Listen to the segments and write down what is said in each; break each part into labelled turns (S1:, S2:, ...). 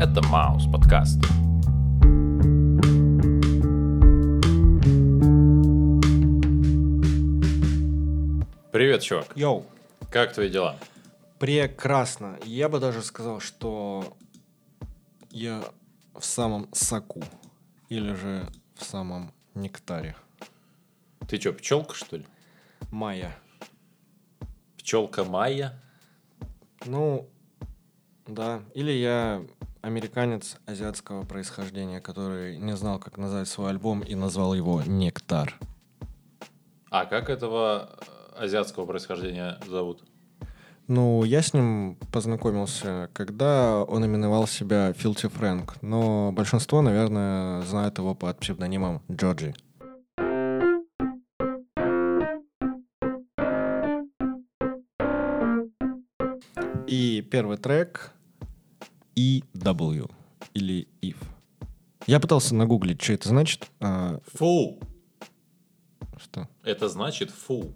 S1: Это Маус подкаст. Привет, чувак.
S2: Йоу,
S1: Как твои дела?
S2: прекрасно. Я бы даже сказал, что я в самом соку. Или же в самом нектаре.
S1: Ты чё, пчелка, что ли?
S2: Майя.
S1: Пчелка Майя?
S2: Ну, да. Или я американец азиатского происхождения, который не знал, как назвать свой альбом и назвал его «Нектар».
S1: А как этого э, азиатского происхождения зовут?
S2: Ну, я с ним познакомился, когда он именовал себя Филти Фрэнк, но большинство, наверное, знает его под псевдонимом Джорджи. И первый трек EW или IF. Я пытался нагуглить, что это значит. а,
S1: Фу!
S2: что?
S1: Это значит фу.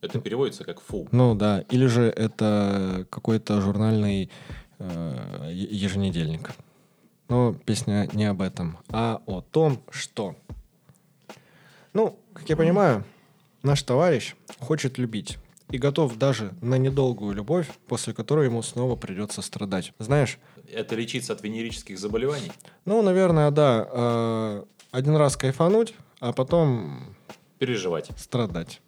S1: Это переводится как фу.
S2: Ну да, или же это какой-то журнальный э, еженедельник. Но песня не об этом, а о том, что... Ну, как я понимаю, наш товарищ хочет любить и готов даже на недолгую любовь, после которой ему снова придется страдать. Знаешь,
S1: Это лечиться от венерических заболеваний?
S2: ну, наверное, да, э, один раз кайфануть, а потом
S1: Переживать.
S2: страдать.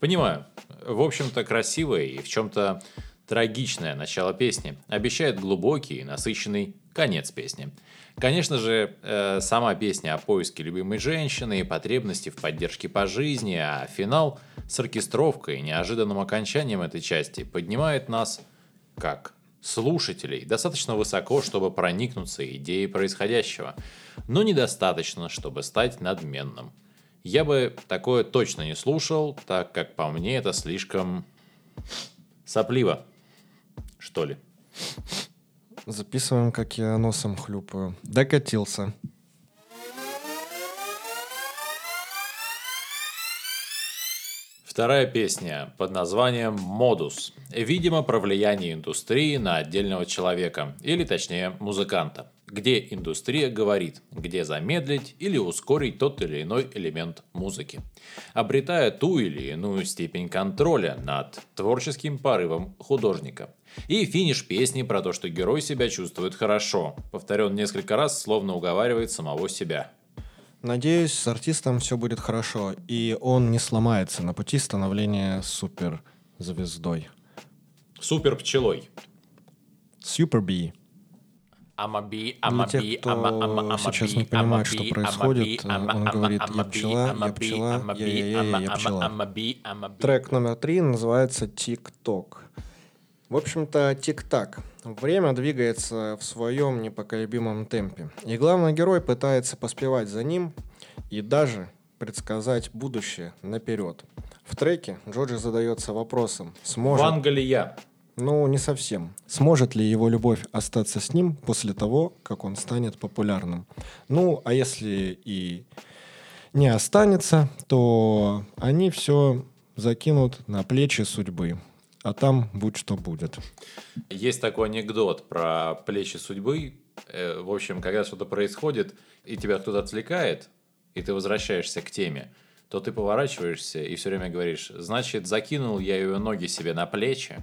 S1: Понимаю. В общем-то, красивое и в чем-то трагичное начало песни. Обещает глубокий и насыщенный конец песни. Конечно же, э, сама песня о поиске любимой женщины и потребности в поддержке по жизни, а финал с оркестровкой и неожиданным окончанием этой части поднимает нас, как слушателей, достаточно высоко, чтобы проникнуться идеей происходящего, но недостаточно, чтобы стать надменным. Я бы такое точно не слушал, так как по мне это слишком сопливо, что ли.
S2: Записываем, как я носом хлюпаю. Докатился.
S1: Вторая песня под названием «Модус». Видимо, про влияние индустрии на отдельного человека, или точнее музыканта. Где индустрия говорит, где замедлить или ускорить тот или иной элемент музыки. Обретая ту или иную степень контроля над творческим порывом художника. И финиш песни про то, что герой себя чувствует хорошо. Повторен несколько раз, словно уговаривает самого себя.
S2: Надеюсь, с артистом все будет хорошо, и он не сломается на пути становления суперзвездой.
S1: Супер пчелой.
S2: Super B.
S1: Амаби,
S2: Для тех, кто сейчас не понимает, что происходит, он говорит «я пчела, я пчела, я-я-я, я пчела». Трек номер три называется «Тик-ток». В общем-то, тик-так. Время двигается в своем непоколебимом темпе. И главный герой пытается поспевать за ним и даже предсказать будущее наперед. В треке Джорджи задается вопросом, сможет...
S1: Ванга ли я?
S2: Ну, не совсем. Сможет ли его любовь остаться с ним после того, как он станет популярным? Ну, а если и не останется, то они все закинут на плечи судьбы. А там будь что будет.
S1: Есть такой анекдот про плечи судьбы. Э, В общем, когда что-то происходит, и тебя кто-то отвлекает, и ты возвращаешься к теме, то ты поворачиваешься и все время говоришь, значит, закинул я ее ноги себе на плечи.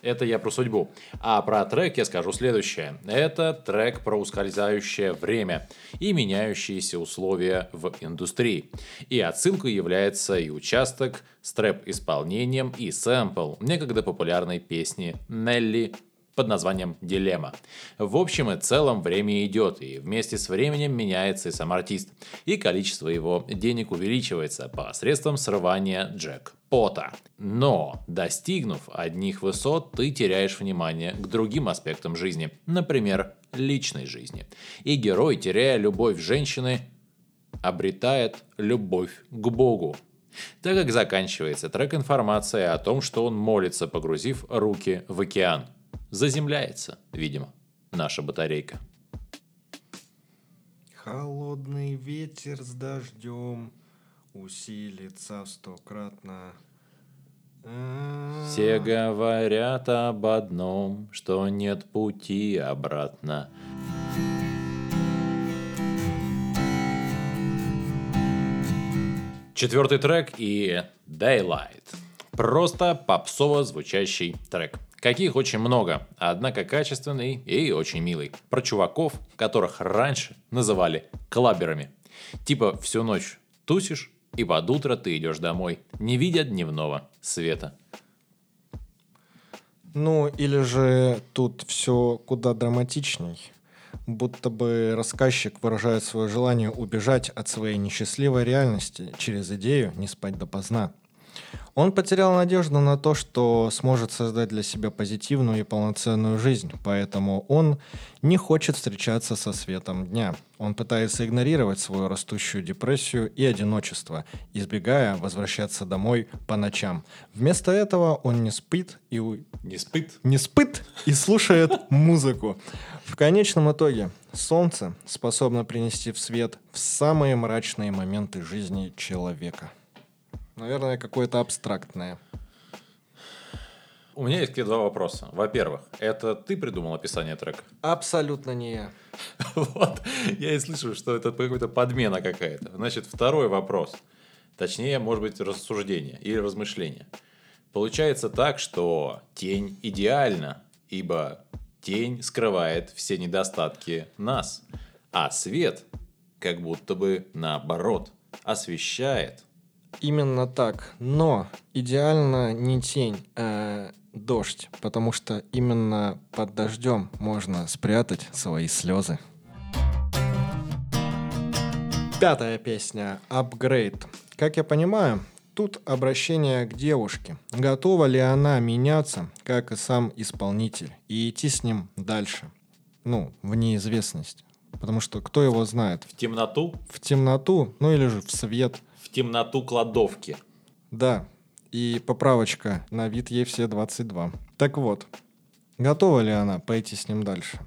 S1: Это я про судьбу. А про трек я скажу следующее. Это трек про ускользающее время и меняющиеся условия в индустрии. И отсылкой является и участок с трэп-исполнением и сэмпл некогда популярной песни Нелли под названием «Дилемма». В общем и целом время идет, и вместе с временем меняется и сам артист, и количество его денег увеличивается посредством срывания джекпота. Но, достигнув одних высот, ты теряешь внимание к другим аспектам жизни, например, личной жизни. И герой, теряя любовь женщины, обретает любовь к Богу. Так как заканчивается трек информация о том, что он молится, погрузив руки в океан. Заземляется, видимо, наша батарейка.
S2: Холодный ветер с дождем усилится стократно.
S1: Все говорят об одном, что нет пути обратно. Четвертый трек и Daylight. Просто попсово звучащий трек. Каких очень много, однако качественный и очень милый. Про чуваков, которых раньше называли клаберами. Типа всю ночь тусишь, и под утро ты идешь домой, не видя дневного света.
S2: Ну, или же тут все куда драматичней. Будто бы рассказчик выражает свое желание убежать от своей несчастливой реальности через идею не спать допоздна. Он потерял надежду на то, что сможет создать для себя позитивную и полноценную жизнь, поэтому он не хочет встречаться со светом дня. Он пытается игнорировать свою растущую депрессию и одиночество, избегая возвращаться домой по ночам. Вместо этого он не спит и...
S1: Не спит?
S2: Не спит и слушает музыку. В конечном итоге солнце способно принести в свет в самые мрачные моменты жизни человека. Наверное, какое-то абстрактное.
S1: У меня есть два вопроса. Во-первых, это ты придумал описание трека?
S2: Абсолютно не я.
S1: Вот, я и слышу, что это какая-то подмена какая-то. Значит, второй вопрос. Точнее, может быть, рассуждение или размышление. Получается так, что тень идеальна, ибо тень скрывает все недостатки нас, а свет как будто бы наоборот освещает
S2: Именно так. Но идеально не тень, а дождь, потому что именно под дождем можно спрятать свои слезы. Пятая песня «Upgrade». Как я понимаю, тут обращение к девушке. Готова ли она меняться, как и сам исполнитель, и идти с ним дальше? Ну, в неизвестность. Потому что кто его знает?
S1: В темноту?
S2: В темноту, ну или же в свет –
S1: темноту кладовки.
S2: Да, и поправочка, на вид ей все 22. Так вот, готова ли она пойти с ним дальше?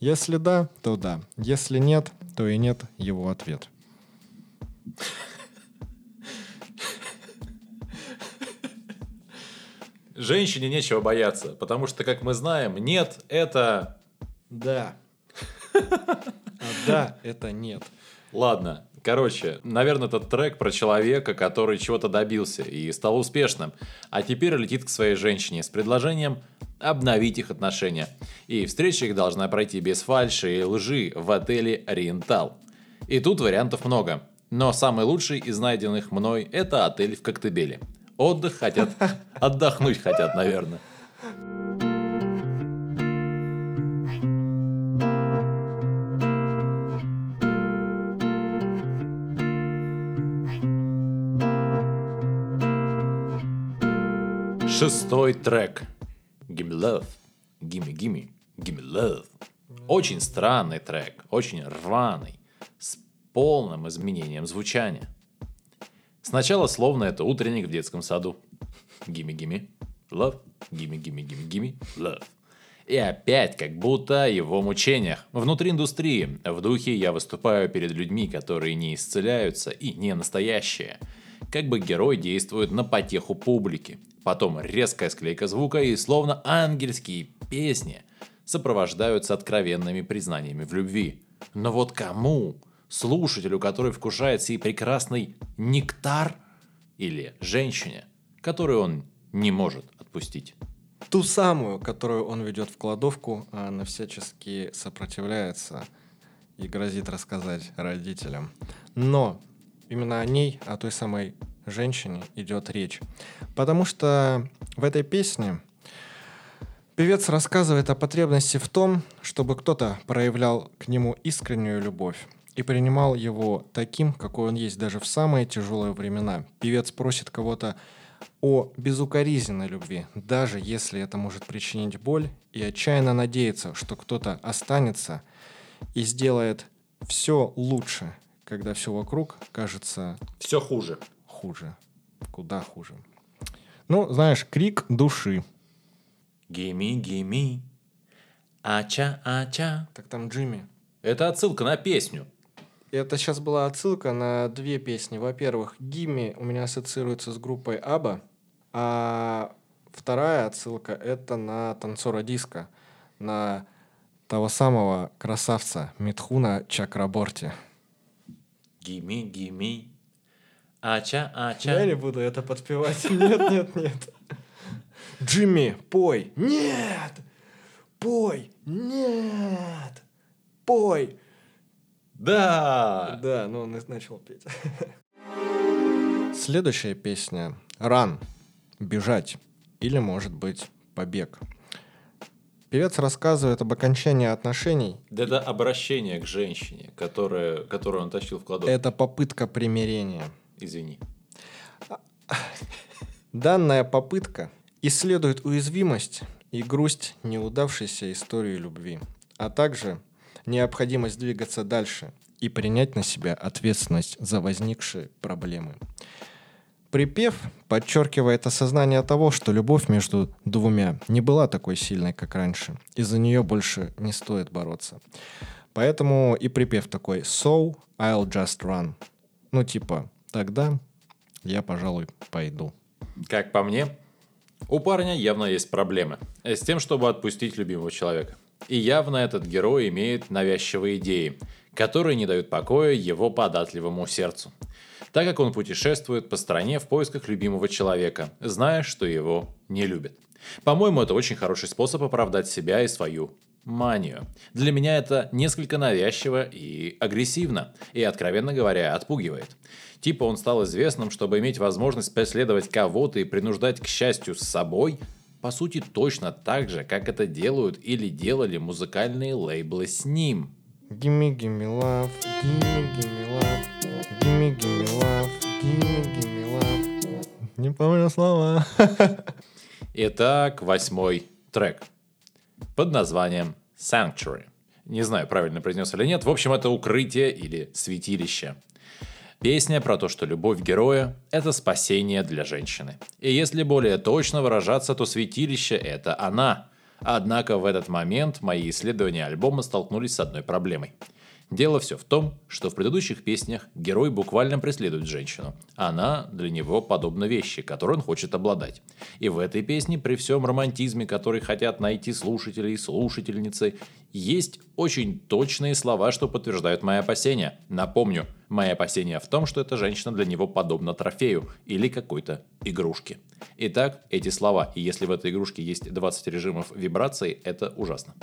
S2: Если да, то да. Если нет, то и нет его ответ.
S1: Женщине нечего бояться, потому что, как мы знаем, нет – это...
S2: Да. А да – это нет.
S1: Ладно, Короче, наверное, этот трек про человека, который чего-то добился и стал успешным, а теперь летит к своей женщине с предложением обновить их отношения. И встреча их должна пройти без фальши и лжи в отеле «Ориентал». И тут вариантов много. Но самый лучший из найденных мной – это отель в Коктебеле. Отдых хотят, отдохнуть хотят, наверное. Шестой трек. Gimme love. Gimme, gimme, gimme love. Очень странный трек, очень рваный, с полным изменением звучания. Сначала словно это утренник в детском саду. Gimme, gimme, love. Gimme, gimme, gimme, gimme, love. И опять как будто о его мучениях. Внутри индустрии, в духе я выступаю перед людьми, которые не исцеляются и не настоящие. Как бы герой действует на потеху публики. Потом резкая склейка звука и словно ангельские песни сопровождаются откровенными признаниями в любви. Но вот кому? Слушателю, который вкушает сей прекрасный нектар? Или женщине, которую он не может отпустить?
S2: Ту самую, которую он ведет в кладовку, а она всячески сопротивляется и грозит рассказать родителям. Но именно о ней, о той самой женщине идет речь. Потому что в этой песне певец рассказывает о потребности в том, чтобы кто-то проявлял к нему искреннюю любовь и принимал его таким, какой он есть даже в самые тяжелые времена. Певец просит кого-то о безукоризненной любви, даже если это может причинить боль, и отчаянно надеется, что кто-то останется и сделает все лучше, когда все вокруг кажется...
S1: Все хуже
S2: хуже. Куда хуже. Ну, знаешь, крик души.
S1: Гими, гими. Ача, ача.
S2: Так там Джимми.
S1: Это отсылка на песню.
S2: Это сейчас была отсылка на две песни. Во-первых, Гимми у меня ассоциируется с группой Аба. А вторая отсылка это на танцора диска, на того самого красавца Митхуна Чакраборти.
S1: Гими, гими. Ача, ача.
S2: Я не буду это подпевать. Нет, нет, нет. Джимми, пой. Нет! Пой. Нет! Пой.
S1: Да!
S2: Да, ну он начал петь. Следующая песня «Ран» — «Бежать» или, может быть, «Побег». Певец рассказывает об окончании отношений.
S1: Да это обращение к женщине, которая, которую он тащил в кладовку.
S2: Это попытка примирения.
S1: Извини.
S2: Данная попытка исследует уязвимость и грусть неудавшейся истории любви, а также необходимость двигаться дальше и принять на себя ответственность за возникшие проблемы. Припев подчеркивает осознание того, что любовь между двумя не была такой сильной, как раньше, и за нее больше не стоит бороться. Поэтому и припев такой «So I'll just run». Ну типа «Тогда я, пожалуй, пойду».
S1: Как по мне, у парня явно есть проблемы с тем, чтобы отпустить любимого человека. И явно этот герой имеет навязчивые идеи, которые не дают покоя его податливому сердцу так как он путешествует по стране в поисках любимого человека, зная, что его не любят. По-моему, это очень хороший способ оправдать себя и свою манию. Для меня это несколько навязчиво и агрессивно, и, откровенно говоря, отпугивает. Типа он стал известным, чтобы иметь возможность преследовать кого-то и принуждать к счастью с собой, по сути, точно так же, как это делают или делали музыкальные лейблы с ним.
S2: Gimme, gimme love, gimme, gimme love. Gimme, gimme love, gimme, gimme love. Не помню слова.
S1: Итак, восьмой трек под названием Sanctuary. Не знаю, правильно произнес или нет. В общем, это укрытие или святилище. Песня про то, что любовь героя – это спасение для женщины. И если более точно выражаться, то святилище – это она. Однако в этот момент мои исследования альбома столкнулись с одной проблемой – Дело все в том, что в предыдущих песнях герой буквально преследует женщину. Она для него подобна вещи, которой он хочет обладать. И в этой песне, при всем романтизме, который хотят найти слушатели и слушательницы, есть очень точные слова, что подтверждают мои опасения. Напомню, мои опасения в том, что эта женщина для него подобна трофею или какой-то игрушке. Итак, эти слова, и если в этой игрушке есть 20 режимов вибраций, это ужасно.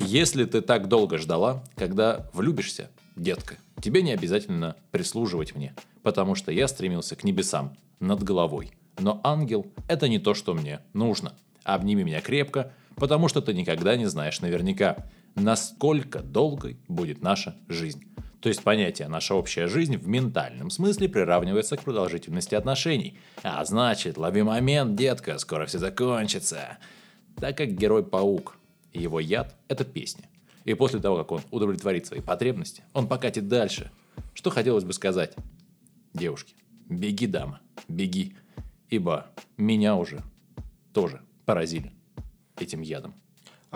S1: Если ты так долго ждала, когда влюбишься, детка, тебе не обязательно прислуживать мне, потому что я стремился к небесам над головой. Но ангел – это не то, что мне нужно. Обними меня крепко, потому что ты никогда не знаешь наверняка, насколько долгой будет наша жизнь. То есть понятие «наша общая жизнь» в ментальном смысле приравнивается к продолжительности отношений. А значит, лови момент, детка, скоро все закончится. Так как герой-паук, его яд – это песня. И после того, как он удовлетворит свои потребности, он покатит дальше. Что хотелось бы сказать? Девушки, беги, дама, беги. Ибо меня уже тоже поразили этим ядом.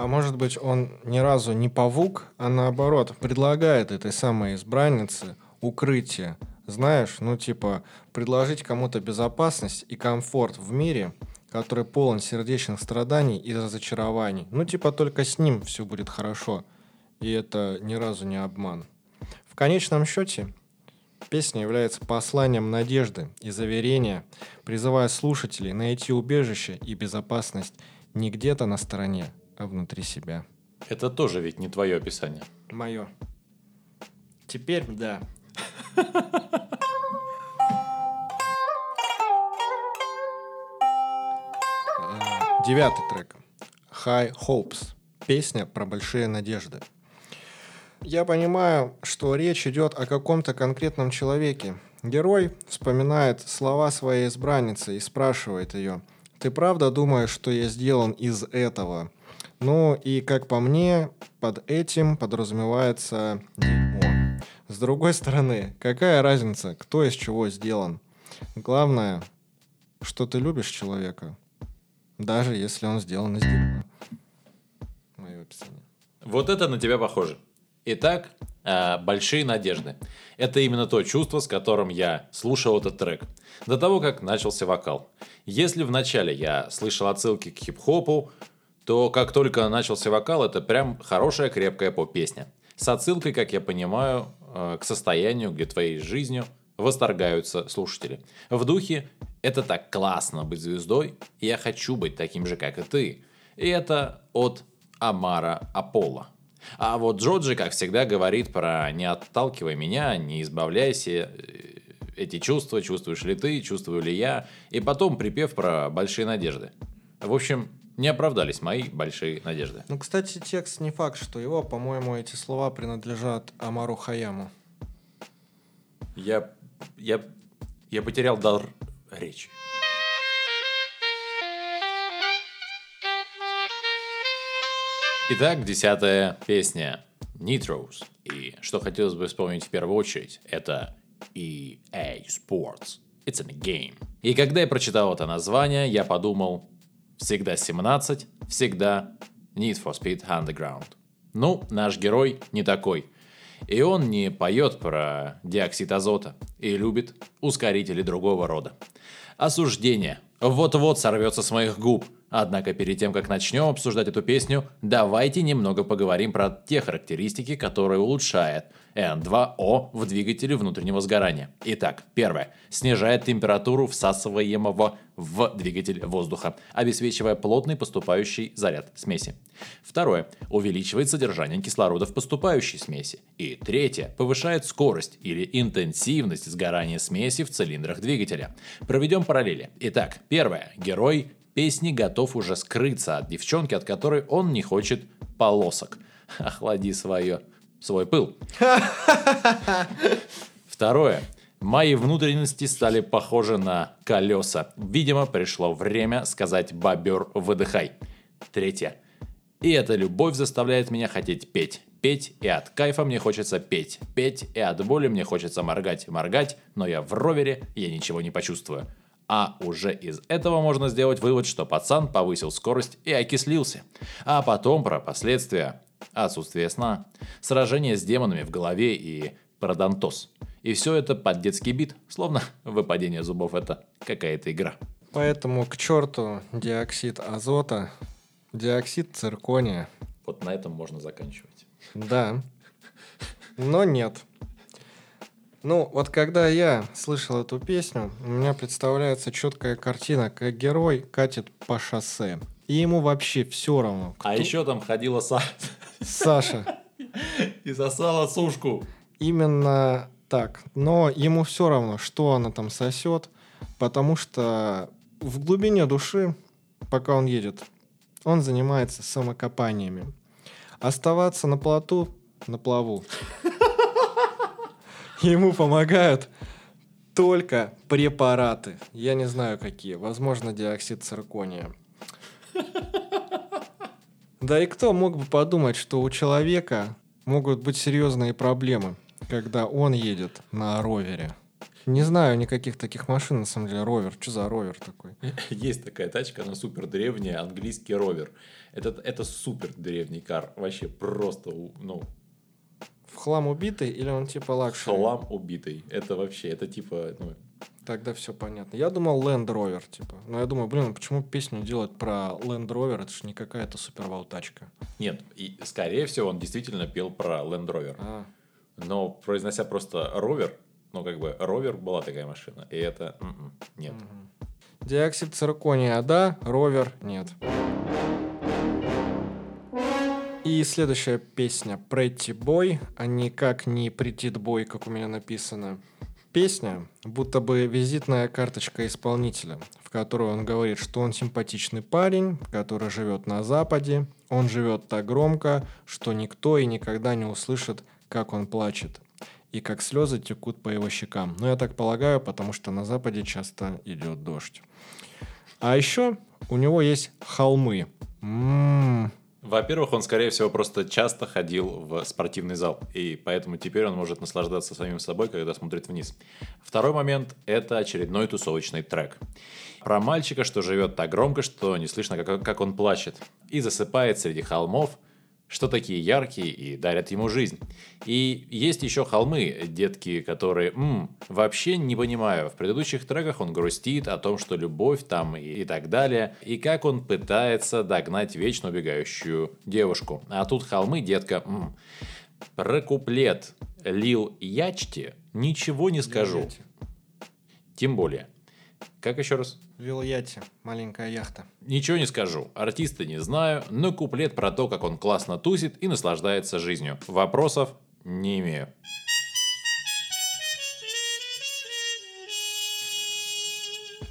S2: А может быть, он ни разу не павук, а наоборот, предлагает этой самой избраннице укрытие. Знаешь, ну типа, предложить кому-то безопасность и комфорт в мире, который полон сердечных страданий и разочарований. Ну типа, только с ним все будет хорошо. И это ни разу не обман. В конечном счете, Песня является посланием надежды и заверения, призывая слушателей найти убежище и безопасность не где-то на стороне, а внутри себя.
S1: Это тоже ведь не твое описание.
S2: Мое. Теперь да. Девятый трек. High Hopes. Песня про большие надежды. Я понимаю, что речь идет о каком-то конкретном человеке. Герой вспоминает слова своей избранницы и спрашивает ее, «Ты правда думаешь, что я сделан из этого?» Ну и, как по мне, под этим подразумевается дерьмо. С другой стороны, какая разница, кто из чего сделан? Главное, что ты любишь человека, даже если он сделан из дерьма.
S1: Мое описание. Вот это на тебя похоже. Итак, Э, большие надежды. Это именно то чувство, с которым я слушал этот трек. До того, как начался вокал. Если вначале я слышал отсылки к хип-хопу, то как только начался вокал, это прям хорошая крепкая поп-песня. С отсылкой, как я понимаю, э, к состоянию, где твоей жизнью восторгаются слушатели. В духе «это так классно быть звездой, я хочу быть таким же, как и ты». И это от Амара Аполло. А вот Джоджи, как всегда, говорит про «не отталкивай меня, не избавляйся, э, эти чувства, чувствуешь ли ты, чувствую ли я», и потом припев про большие надежды. В общем, не оправдались мои большие надежды.
S2: Ну, кстати, текст не факт, что его, по-моему, эти слова принадлежат Амару Хаяму.
S1: Я, я, я потерял дар речи. Итак, десятая песня Nitros. И что хотелось бы вспомнить в первую очередь, это EA Sports. It's a game. И когда я прочитал это название, я подумал, всегда 17, всегда Need for Speed Underground. Ну, наш герой не такой. И он не поет про диоксид азота и любит ускорители другого рода. Осуждение вот-вот сорвется с моих губ – Однако перед тем, как начнем обсуждать эту песню, давайте немного поговорим про те характеристики, которые улучшает N2O в двигателе внутреннего сгорания. Итак, первое. Снижает температуру всасываемого в двигатель воздуха, обеспечивая плотный поступающий заряд смеси. Второе. Увеличивает содержание кислорода в поступающей смеси. И третье. Повышает скорость или интенсивность сгорания смеси в цилиндрах двигателя. Проведем параллели. Итак, первое. Герой песни готов уже скрыться от девчонки, от которой он не хочет полосок. Охлади свое, свой пыл. Второе. Мои внутренности стали похожи на колеса. Видимо, пришло время сказать «бобер, выдыхай». Третье. И эта любовь заставляет меня хотеть петь. Петь, и от кайфа мне хочется петь. Петь, и от боли мне хочется моргать. Моргать, но я в ровере, я ничего не почувствую. А уже из этого можно сделать вывод, что пацан повысил скорость и окислился. А потом про последствия. Отсутствие сна, сражение с демонами в голове и парадонтоз. И все это под детский бит, словно выпадение зубов это какая-то игра.
S2: Поэтому к черту диоксид азота, диоксид циркония.
S1: Вот на этом можно заканчивать.
S2: Да. Но нет. Ну, вот когда я слышал эту песню, у меня представляется четкая картина, как герой катит по шоссе. И ему вообще все равно.
S1: А кто... А еще там ходила Са...
S2: Саша.
S1: И сосала сушку.
S2: Именно так. Но ему все равно, что она там сосет, потому что в глубине души, пока он едет, он занимается самокопаниями. Оставаться на плоту, на плаву Ему помогают только препараты. Я не знаю какие. Возможно, диоксид циркония. Да и кто мог бы подумать, что у человека могут быть серьезные проблемы, когда он едет на Rover е. Не знаю никаких таких машин, на самом деле, Rover. Что за Rover такой?
S1: Есть такая тачка, она супер древняя, английский Rover. Это, это супер древний car. Вообще просто, ну,
S2: хлам убитый или он типа luxury?
S1: Хлам убитый. Это вообще, это типа, ну...
S2: Тогда все понятно. Я думал Land Rover, типа. Но я думаю, блин, почему песню делать про Land Rover? Это же не какая-то супервау тачка.
S1: Нет, и скорее всего он действительно пел про Land Rover. А. Но произнося просто Rover, ну как бы Rover была такая машина, и это м-м, нет.
S2: Угу. Диоксид циркония, да, Ровер нет. И следующая песня Pretty Boy, а никак не Pretty Boy, как у меня написано. Песня, будто бы визитная карточка исполнителя, в которой он говорит, что он симпатичный парень, который живет на Западе, он живет так громко, что никто и никогда не услышит, как он плачет, и как слезы текут по его щекам. Но я так полагаю, потому что на Западе часто идет дождь. А еще у него есть холмы. М-м-м,
S1: во-первых, он, скорее всего, просто часто ходил в спортивный зал, и поэтому теперь он может наслаждаться самим собой, когда смотрит вниз. Второй момент – это очередной тусовочный трек. Про мальчика, что живет так громко, что не слышно, как, как он плачет, и засыпает среди холмов, что такие яркие и дарят ему жизнь. И есть еще холмы, детки, которые, м, вообще не понимаю, в предыдущих треках он грустит о том, что любовь там и, и так далее, и как он пытается догнать вечно убегающую девушку. А тут холмы, детка, м, про куплет Лил Ячти ничего не скажу. Тем более. Как еще раз?
S2: Вилаяти, маленькая яхта.
S1: Ничего не скажу. Артиста не знаю, но куплет про то, как он классно тусит и наслаждается жизнью. Вопросов не имею.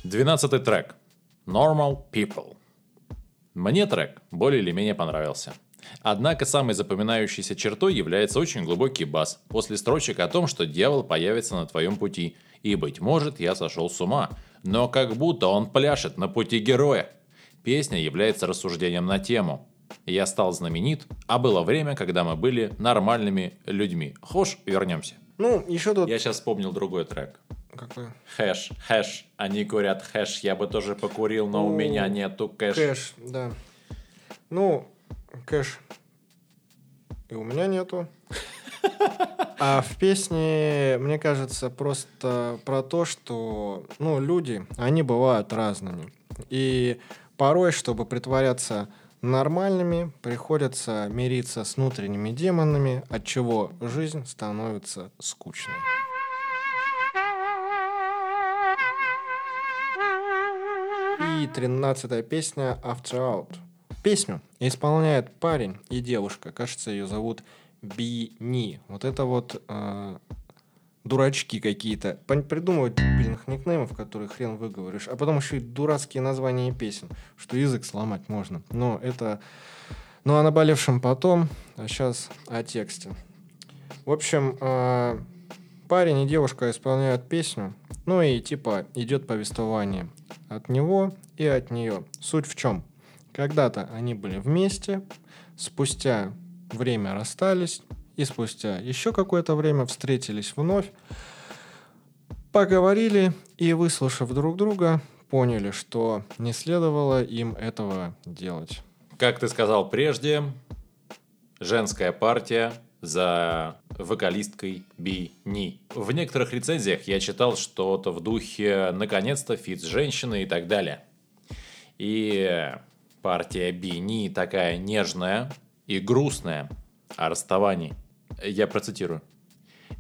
S1: Двенадцатый трек. Normal People. Мне трек более или менее понравился. Однако самой запоминающейся чертой является очень глубокий бас после строчек о том, что дьявол появится на твоем пути, и, быть может, я сошел с ума, но как будто он пляшет на пути героя. Песня является рассуждением на тему. Я стал знаменит, а было время, когда мы были нормальными людьми. Хорошо, вернемся.
S2: Ну, еще тут...
S1: Я сейчас вспомнил другой трек.
S2: Какой?
S1: Хэш, хэш. Они курят hash. Я бы тоже покурил, но ну, у меня нету cash.
S2: Cash, да. Ну, cash. И у меня нету. А в песне, мне кажется, просто про то, что ну, люди, они бывают разными. И порой, чтобы притворяться нормальными, приходится мириться с внутренними демонами, от чего жизнь становится скучной. И тринадцатая песня After Out. Песню исполняет парень и девушка. Кажется, ее зовут Бини. Вот это вот э, дурачки какие-то. Придумывают блин, никнеймов, которые хрен выговоришь. А потом еще и дурацкие названия песен, что язык сломать можно. Но это... Ну, о наболевшем потом, а сейчас о тексте. В общем, э, парень и девушка исполняют песню, ну и типа идет повествование от него и от нее. Суть в чем? Когда-то они были вместе, спустя время расстались, и спустя еще какое-то время встретились вновь, поговорили и, выслушав друг друга, поняли, что не следовало им этого делать.
S1: Как ты сказал прежде, женская партия за вокалисткой Бини. В некоторых рецензиях я читал что-то в духе «наконец-то фит с женщиной» и так далее. И партия Бини такая нежная, и грустная о расставании. Я процитирую.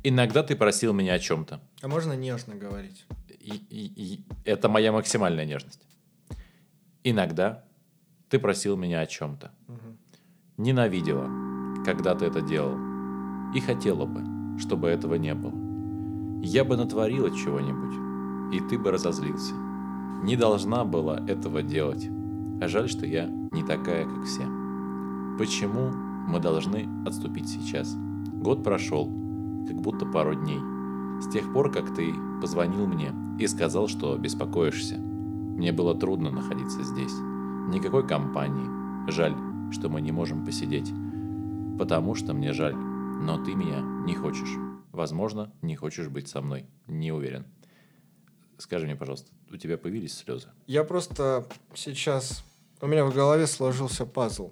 S1: «Иногда ты просил меня о чем-то».
S2: А можно нежно говорить?
S1: И, и, и это моя максимальная нежность. «Иногда ты просил меня о чем-то. Угу. Ненавидела, когда ты это делал. И хотела бы, чтобы этого не было. Я бы натворила чего-нибудь, и ты бы разозлился. Не должна была этого делать. А жаль, что я не такая, как все. Почему мы должны отступить сейчас? Год прошел, как будто пару дней. С тех пор, как ты позвонил мне и сказал, что беспокоишься. Мне было трудно находиться здесь. Никакой компании. Жаль, что мы не можем посидеть. Потому что мне жаль. Но ты меня не хочешь. Возможно, не хочешь быть со мной. Не уверен. Скажи мне, пожалуйста, у тебя появились слезы?
S2: Я просто сейчас... У меня в голове сложился пазл.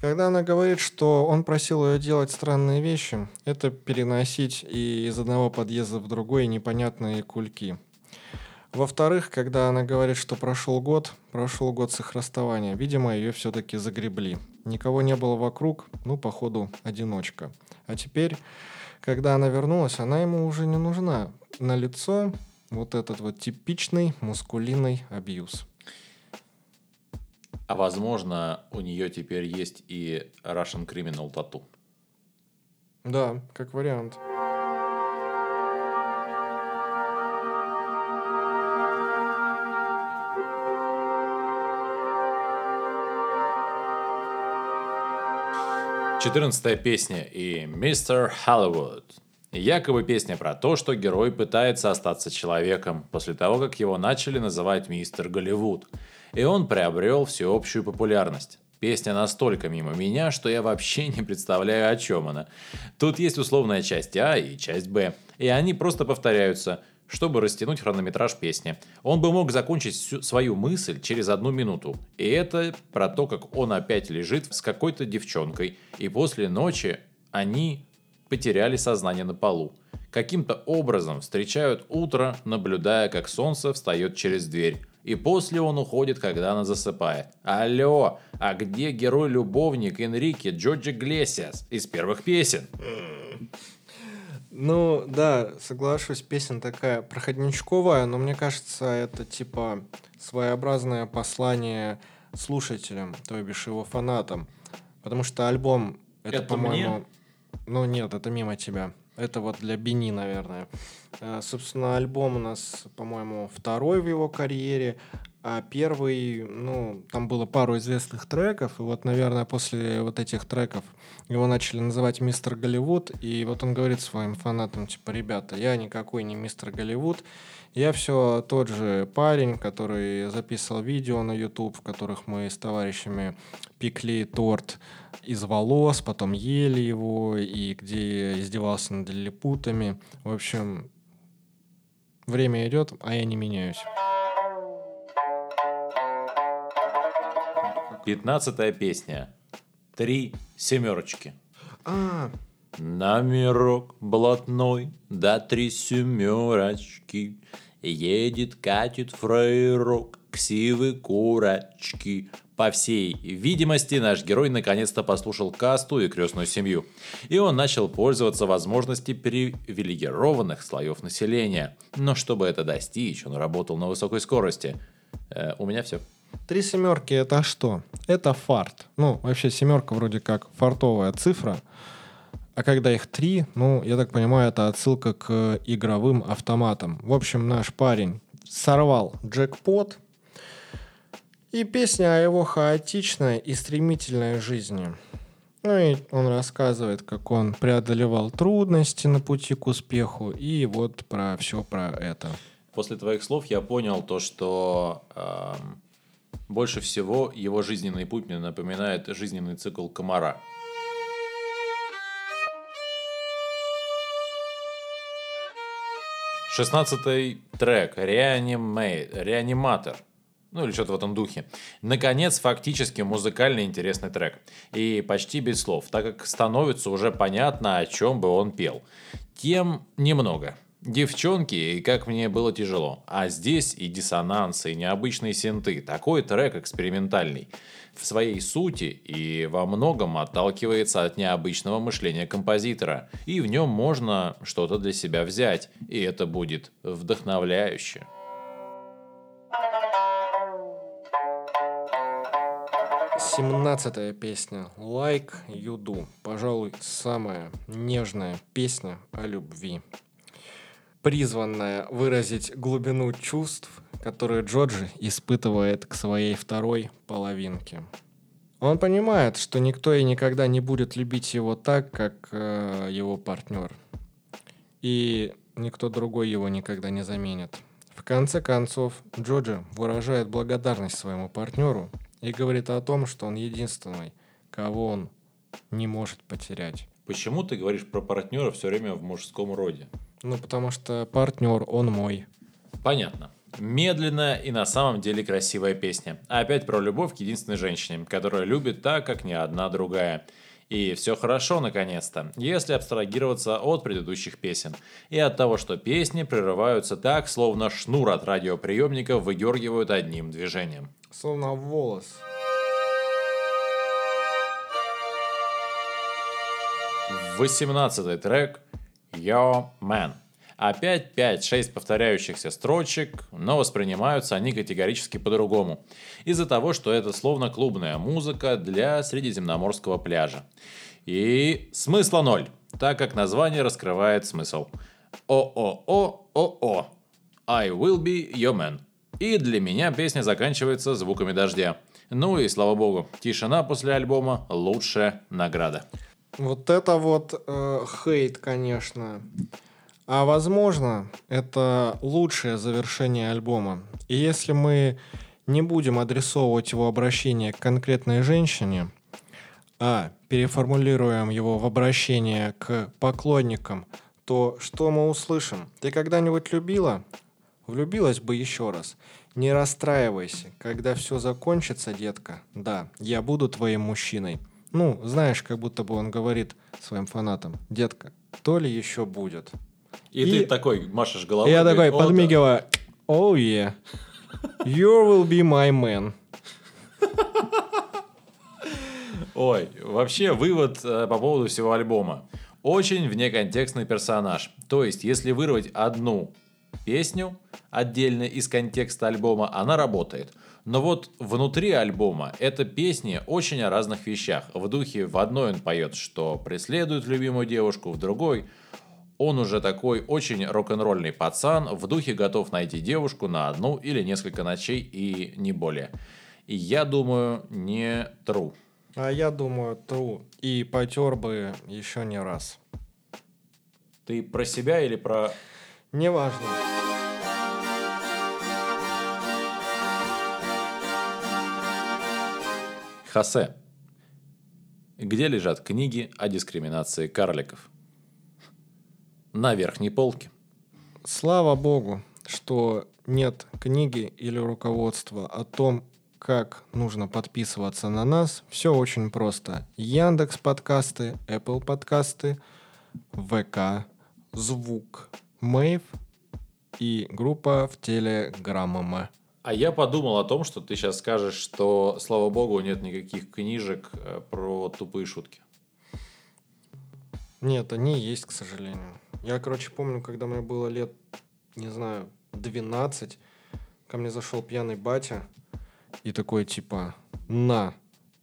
S2: Когда она говорит, что он просил ее делать странные вещи, это переносить и из одного подъезда в другой непонятные кульки. Во-вторых, когда она говорит, что прошел год, прошел год с их расставания, видимо, ее все-таки загребли. Никого не было вокруг, ну, походу, одиночка. А теперь, когда она вернулась, она ему уже не нужна. На лицо вот этот вот типичный мускулинный абьюз.
S1: А возможно, у нее теперь есть и Russian Criminal тату.
S2: Да, как вариант.
S1: Четырнадцатая песня и Мистер Hollywood. Якобы песня про то, что герой пытается остаться человеком после того, как его начали называть мистер Голливуд – и он приобрел всеобщую популярность. Песня настолько мимо меня, что я вообще не представляю, о чем она. Тут есть условная часть А и часть Б, и они просто повторяются. чтобы растянуть хронометраж песни. Он бы мог закончить всю свою мысль через одну минуту. И это про то, как он опять лежит с какой-то девчонкой, и после ночи они потеряли сознание на полу. Каким-то образом встречают утро, наблюдая, как солнце встает через дверь. И после он уходит, когда она засыпает. Алло, а где герой-любовник Энрике Джорджи Глесиас из первых песен?
S2: Ну, да, соглашусь, песня такая проходничковая, но мне кажется, это типа своеобразное послание слушателям, то бишь его фанатам. Потому что альбом, это, это по-моему... Ну нет, это мимо тебя. Это вот для Бени, наверное. Э, собственно, альбом у нас, по-моему, второй в его карьере. А первый, ну, там было пару известных треков, и вот, наверное, после вот этих треков его начали называть мистер Голливуд, и вот он говорит своим фанатам, типа, ребята, я никакой не мистер Голливуд, я все тот же парень, который записывал видео на YouTube, в которых мы с товарищами пекли торт из волос, потом ели его, и где издевался над лилипутами. В общем, время идет, а я не меняюсь.
S1: Пятнадцатая песня. Три семерочки.
S2: А,
S1: Номерок блатной, да три семерочки. Едет, катит фрейрок, ксивы курочки. По всей видимости, наш герой наконец-то послушал касту и крестную семью. И он начал пользоваться возможностью привилегированных слоев населения. Но чтобы это достичь, он работал на высокой скорости. Э, у меня все.
S2: Три семерки это что? Это фарт. Ну, вообще семерка вроде как фартовая цифра. А когда их три, ну, я так понимаю, это отсылка к игровым автоматам. В общем, наш парень сорвал джекпот, и песня о его хаотичной и стремительной жизни. Ну и он рассказывает, как он преодолевал трудности на пути к успеху, и вот про все про это.
S1: После твоих слов я понял то, что э, больше всего его жизненный путь мне напоминает жизненный цикл комара. Шестнадцатый трек Реанимей, Реаниматор. Ну или что-то в этом духе. Наконец, фактически музыкальный интересный трек. И почти без слов, так как становится уже понятно, о чем бы он пел. Тем немного. Девчонки, и как мне было тяжело. А здесь и диссонансы, и необычные синты. Такой трек экспериментальный в своей сути и во многом отталкивается от необычного мышления композитора, и в нем можно что-то для себя взять, и это будет вдохновляюще.
S2: Семнадцатая песня «Like You Do». Пожалуй, самая нежная песня о любви. Призванная выразить глубину чувств которую Джорджи испытывает к своей второй половинке. Он понимает, что никто и никогда не будет любить его так, как э, его партнер. И никто другой его никогда не заменит. В конце концов, Джорджи выражает благодарность своему партнеру и говорит о том, что он единственный, кого он не может потерять.
S1: Почему ты говоришь про партнера все время в мужском роде?
S2: Ну, потому что партнер, он мой.
S1: Понятно. Медленная и на самом деле красивая песня. Опять про любовь к единственной женщине, которая любит так, как ни одна другая. И все хорошо, наконец-то, если абстрагироваться от предыдущих песен. И от того, что песни прерываются так, словно шнур от радиоприемника выдергивают одним движением.
S2: Словно волос.
S1: Восемнадцатый трек «Your Man». Опять 5-6 повторяющихся строчек, но воспринимаются они категорически по-другому. Из-за того, что это словно клубная музыка для средиземноморского пляжа. И смысла ноль, так как название раскрывает смысл. О-о-о-о-о. I will be your man. И для меня песня заканчивается звуками дождя. Ну и слава богу, тишина после альбома – лучшая награда.
S2: Вот это вот э, хейт, конечно. А возможно, это лучшее завершение альбома. И если мы не будем адресовывать его обращение к конкретной женщине, а переформулируем его в обращение к поклонникам, то что мы услышим? Ты когда-нибудь любила? Влюбилась бы еще раз. Не расстраивайся. Когда все закончится, детка, да, я буду твоим мужчиной. Ну, знаешь, как будто бы он говорит своим фанатам, детка, то ли еще будет.
S1: И, и ты такой машешь головой.
S2: И я такой подмигиваю, oh yeah, you will be my man.
S1: Ой, вообще вывод э, по поводу всего альбома. Очень внеконтекстный персонаж. То есть, если вырвать одну песню отдельно из контекста альбома, она работает. Но вот внутри альбома это песни очень о разных вещах. В духе в одной он поет, что преследует любимую девушку, в другой он уже такой очень рок-н-ролльный пацан, в духе готов найти девушку на одну или несколько ночей и не более. И я думаю, не true.
S2: А я думаю, true. И потер бы еще не раз.
S1: Ты про себя или про...
S2: Неважно.
S1: Хосе. Где лежат книги о дискриминации карликов? На верхней полке.
S2: Слава богу, что нет книги или руководства о том, как нужно подписываться на нас. Все очень просто. Яндекс подкасты, Apple подкасты, ВК, Звук, Мэйв и группа в Телеграмма.
S1: А я подумал о том, что ты сейчас скажешь, что, слава богу, нет никаких книжек э, про тупые шутки.
S2: Нет, они есть, к сожалению. Я, короче, помню, когда мне было лет, не знаю, 12, ко мне зашел пьяный батя и такой, типа, на,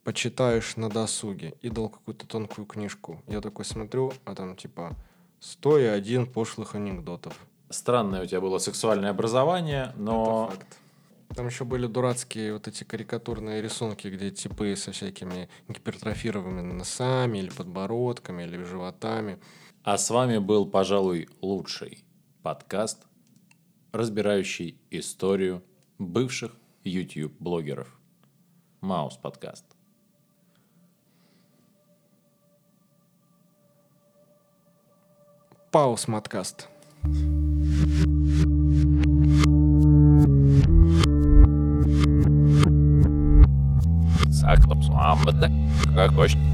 S2: почитаешь на досуге. И дал какую-то тонкую книжку. Я такой смотрю, а там, типа, сто и один пошлых анекдотов.
S1: Странное у тебя было сексуальное образование, но... Это факт.
S2: Там еще были дурацкие вот эти карикатурные рисунки, где типы со всякими гипертрофированными носами или подбородками или животами.
S1: А с вами был, пожалуй, лучший подкаст, разбирающий историю бывших YouTube-блогеров. Маус подкаст.
S2: Паус подкаст.
S3: Saklaps, Amata, kā košķi.